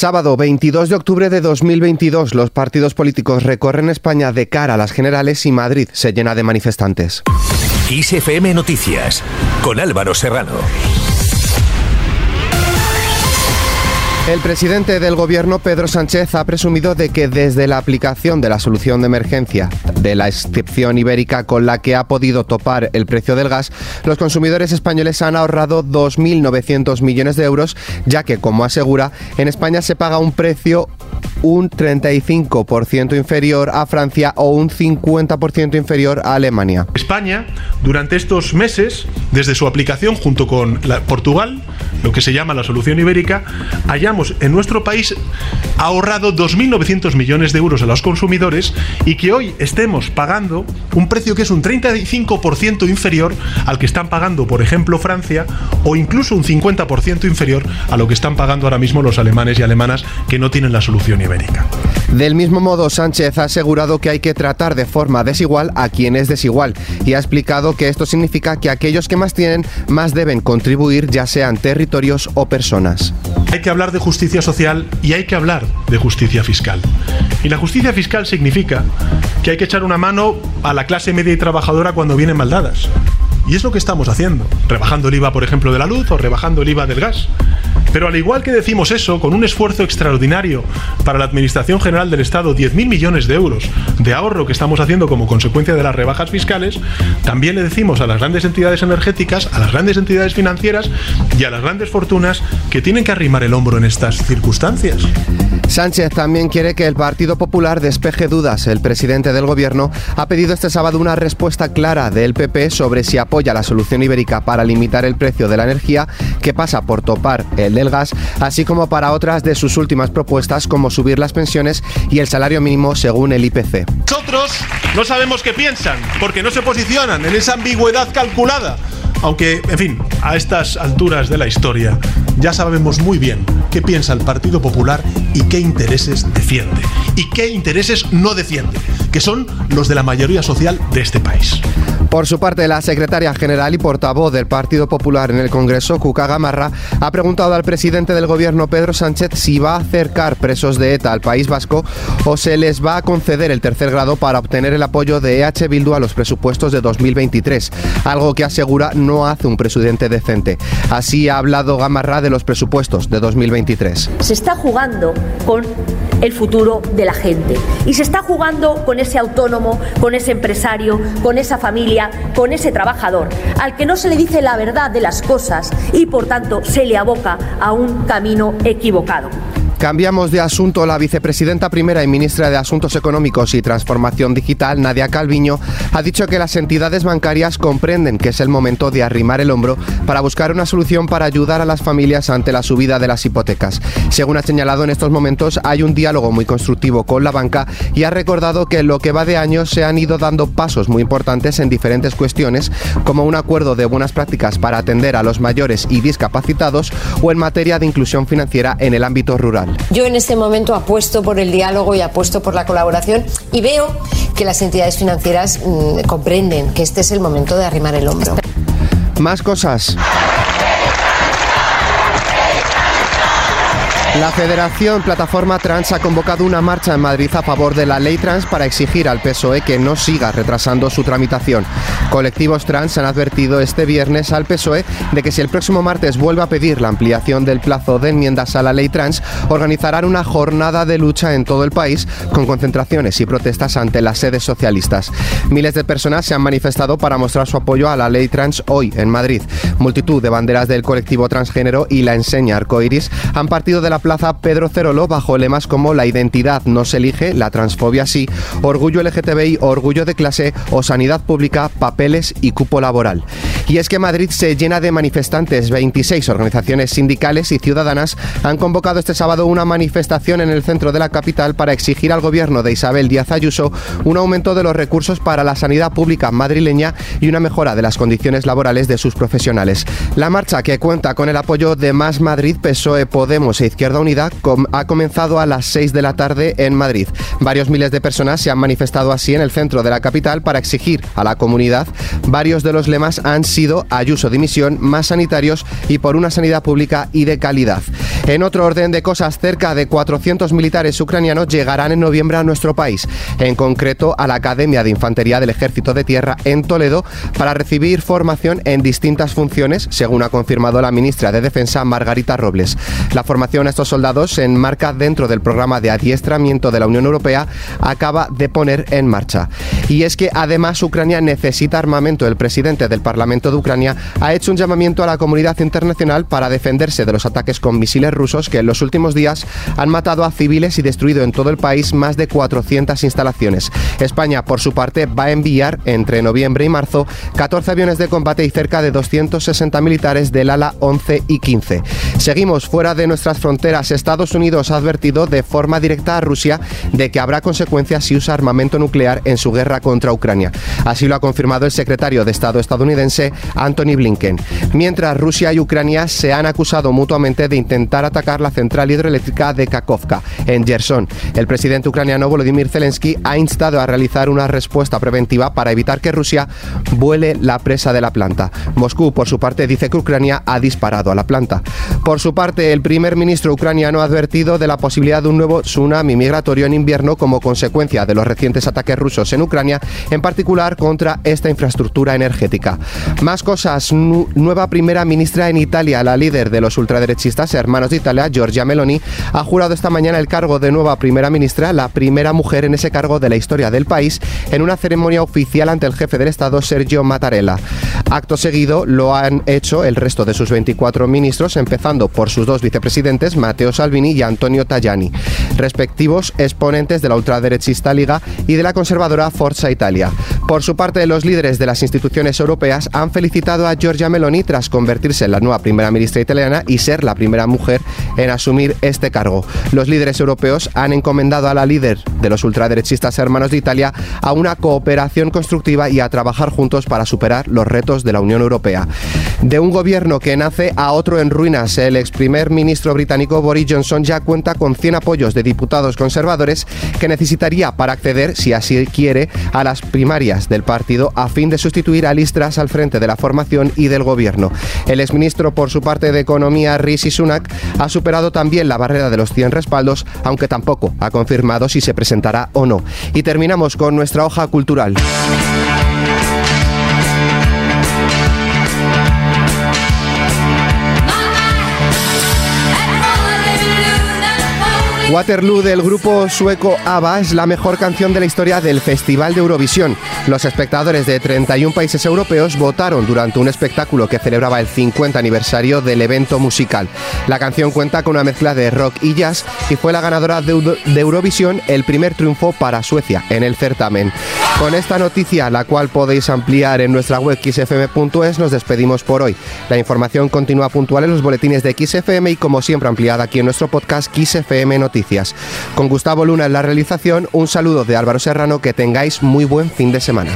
Sábado 22 de octubre de 2022, los partidos políticos recorren España de cara a las generales y Madrid se llena de manifestantes. ISFM Noticias con Álvaro Serrano. El presidente del gobierno, Pedro Sánchez, ha presumido de que desde la aplicación de la solución de emergencia de la excepción ibérica con la que ha podido topar el precio del gas, los consumidores españoles han ahorrado 2.900 millones de euros, ya que, como asegura, en España se paga un precio un 35% inferior a Francia o un 50% inferior a Alemania. España, durante estos meses, desde su aplicación junto con Portugal, lo que se llama la solución ibérica, hayamos en nuestro país ahorrado 2.900 millones de euros a los consumidores y que hoy estemos pagando un precio que es un 35% inferior al que están pagando, por ejemplo, Francia o incluso un 50% inferior a lo que están pagando ahora mismo los alemanes y alemanas que no tienen la solución ibérica. Del mismo modo, Sánchez ha asegurado que hay que tratar de forma desigual a quien es desigual y ha explicado que esto significa que aquellos que más tienen más deben contribuir, ya sean territorios o personas. Hay que hablar de justicia social y hay que hablar de justicia fiscal. Y la justicia fiscal significa que hay que echar una mano a la clase media y trabajadora cuando vienen maldadas. Y es lo que estamos haciendo, rebajando el IVA, por ejemplo, de la luz o rebajando el IVA del gas. Pero al igual que decimos eso, con un esfuerzo extraordinario para la Administración General del Estado, 10.000 millones de euros de ahorro que estamos haciendo como consecuencia de las rebajas fiscales, también le decimos a las grandes entidades energéticas, a las grandes entidades financieras y a las grandes fortunas que tienen que arrimar el hombro en estas circunstancias. Sánchez también quiere que el Partido Popular despeje dudas. El presidente del Gobierno ha pedido este sábado una respuesta clara del PP sobre si apoya la solución ibérica para limitar el precio de la energía, que pasa por topar el del gas, así como para otras de sus últimas propuestas, como subir las pensiones y el salario mínimo según el IPC. Nosotros no sabemos qué piensan, porque no se posicionan en esa ambigüedad calculada. Aunque, en fin, a estas alturas de la historia ya sabemos muy bien qué piensa el Partido Popular y qué intereses defiende. Y qué intereses no defiende, que son los de la mayoría social de este país. Por su parte, la secretaria general y portavoz del Partido Popular en el Congreso, Cuca Gamarra, ha preguntado al presidente del gobierno, Pedro Sánchez, si va a acercar presos de ETA al País Vasco o se les va a conceder el tercer grado para obtener el apoyo de EH Bildu a los presupuestos de 2023, algo que asegura no hace un presidente decente. Así ha hablado Gamarra de los presupuestos de 2023. Se está jugando con el futuro de la gente y se está jugando con ese autónomo, con ese empresario, con esa familia con ese trabajador al que no se le dice la verdad de las cosas y por tanto se le aboca a un camino equivocado. Cambiamos de asunto. La vicepresidenta primera y ministra de Asuntos Económicos y Transformación Digital, Nadia Calviño, ha dicho que las entidades bancarias comprenden que es el momento de arrimar el hombro para buscar una solución para ayudar a las familias ante la subida de las hipotecas. Según ha señalado, en estos momentos hay un diálogo muy constructivo con la banca y ha recordado que en lo que va de año se han ido dando pasos muy importantes en diferentes cuestiones, como un acuerdo de buenas prácticas para atender a los mayores y discapacitados o en materia de inclusión financiera en el ámbito rural. Yo en este momento apuesto por el diálogo y apuesto por la colaboración y veo que las entidades financieras mm, comprenden que este es el momento de arrimar el hombro. Más cosas. La Federación Plataforma Trans ha convocado una marcha en Madrid a favor de la ley trans para exigir al PSOE que no siga retrasando su tramitación. Colectivos trans han advertido este viernes al PSOE de que si el próximo martes vuelve a pedir la ampliación del plazo de enmiendas a la ley trans, organizarán una jornada de lucha en todo el país con concentraciones y protestas ante las sedes socialistas. Miles de personas se han manifestado para mostrar su apoyo a la ley trans hoy en Madrid. Multitud de banderas del colectivo transgénero y la enseña arcoiris han partido de la plaza Pedro Cerolo bajo lemas como la identidad no se elige, la transfobia sí, orgullo LGTBI, orgullo de clase o sanidad pública, papeles y cupo laboral. Y es que Madrid se llena de manifestantes. 26 organizaciones sindicales y ciudadanas han convocado este sábado una manifestación en el centro de la capital para exigir al gobierno de Isabel Díaz Ayuso un aumento de los recursos para la sanidad pública madrileña y una mejora de las condiciones laborales de sus profesionales. La marcha, que cuenta con el apoyo de Más Madrid, PSOE, Podemos e Izquierda Unidad ha comenzado a las 6 de la tarde en Madrid. Varios miles de personas se han manifestado así en el centro de la capital para exigir a la comunidad. Varios de los lemas han sido sido Ayuso dimisión, más sanitarios y por una sanidad pública y de calidad. En otro orden de cosas, cerca de 400 militares ucranianos llegarán en noviembre a nuestro país, en concreto a la Academia de Infantería del Ejército de Tierra en Toledo, para recibir formación en distintas funciones, según ha confirmado la ministra de Defensa Margarita Robles. La formación a estos soldados se enmarca dentro del programa de adiestramiento de la Unión Europea, acaba de poner en marcha. Y es que además Ucrania necesita armamento. El presidente del Parlamento de Ucrania ha hecho un llamamiento a la comunidad internacional para defenderse de los ataques con misiles rusos que en los últimos días han matado a civiles y destruido en todo el país más de 400 instalaciones. España, por su parte, va a enviar entre noviembre y marzo 14 aviones de combate y cerca de 260 militares del ala 11 y 15. Seguimos fuera de nuestras fronteras. Estados Unidos ha advertido de forma directa a Rusia de que habrá consecuencias si usa armamento nuclear en su guerra contra Ucrania. Así lo ha confirmado el secretario de Estado estadounidense Anthony Blinken. Mientras Rusia y Ucrania se han acusado mutuamente de intentar atacar la central hidroeléctrica de Kakovka, en Gerson. El presidente ucraniano Volodymyr Zelensky ha instado a realizar una respuesta preventiva para evitar que Rusia vuele la presa de la planta. Moscú, por su parte, dice que Ucrania ha disparado a la planta. Por su parte, el primer ministro ucraniano ha advertido de la posibilidad de un nuevo tsunami migratorio en invierno como consecuencia de los recientes ataques rusos en Ucrania, en particular contra esta infraestructura energética. Más cosas. nueva primera ministra en Italia, la líder de los ultraderechistas hermanos de Italia, Giorgia Meloni, ha jurado esta mañana el cargo de nueva primera ministra, la primera mujer en ese cargo de la historia del país, en una ceremonia oficial ante el jefe del Estado, Sergio Mattarella. Acto seguido lo han hecho el resto de sus 24 ministros, empezando por sus dos vicepresidentes, Matteo Salvini y Antonio Tajani, respectivos exponentes de la ultraderechista Liga y de la conservadora Forza Italia. Por su parte, los líderes de las instituciones europeas han felicitado a Giorgia Meloni tras convertirse en la nueva primera ministra italiana y ser la primera mujer en asumir este cargo. Los líderes europeos han encomendado a la líder de los ultraderechistas hermanos de Italia a una cooperación constructiva y a trabajar juntos para superar los retos de la Unión Europea. De un gobierno que nace a otro en ruinas, el ex primer ministro británico Boris Johnson ya cuenta con 100 apoyos de diputados conservadores que necesitaría para acceder, si así quiere, a las primarias del partido a fin de sustituir a Listras al frente de la formación y del gobierno. El exministro, por su parte de Economía, Rishi Sunak, ha superado también la barrera de los 100 respaldos, aunque tampoco ha confirmado si se presentará o no. Y terminamos con nuestra hoja cultural. Waterloo del grupo sueco ABBA es la mejor canción de la historia del Festival de Eurovisión. Los espectadores de 31 países europeos votaron durante un espectáculo que celebraba el 50 aniversario del evento musical. La canción cuenta con una mezcla de rock y jazz y fue la ganadora de, Eurovisión, el primer triunfo para Suecia en el certamen. Con esta noticia, la cual podéis ampliar en nuestra web xfm.es, nos despedimos por hoy. La información continúa puntual en los boletines de XFM y como siempre ampliada aquí en nuestro podcast XFM Con Gustavo Luna en la realización, un saludo de Álvaro Serrano, que tengáis muy buen fin de semana.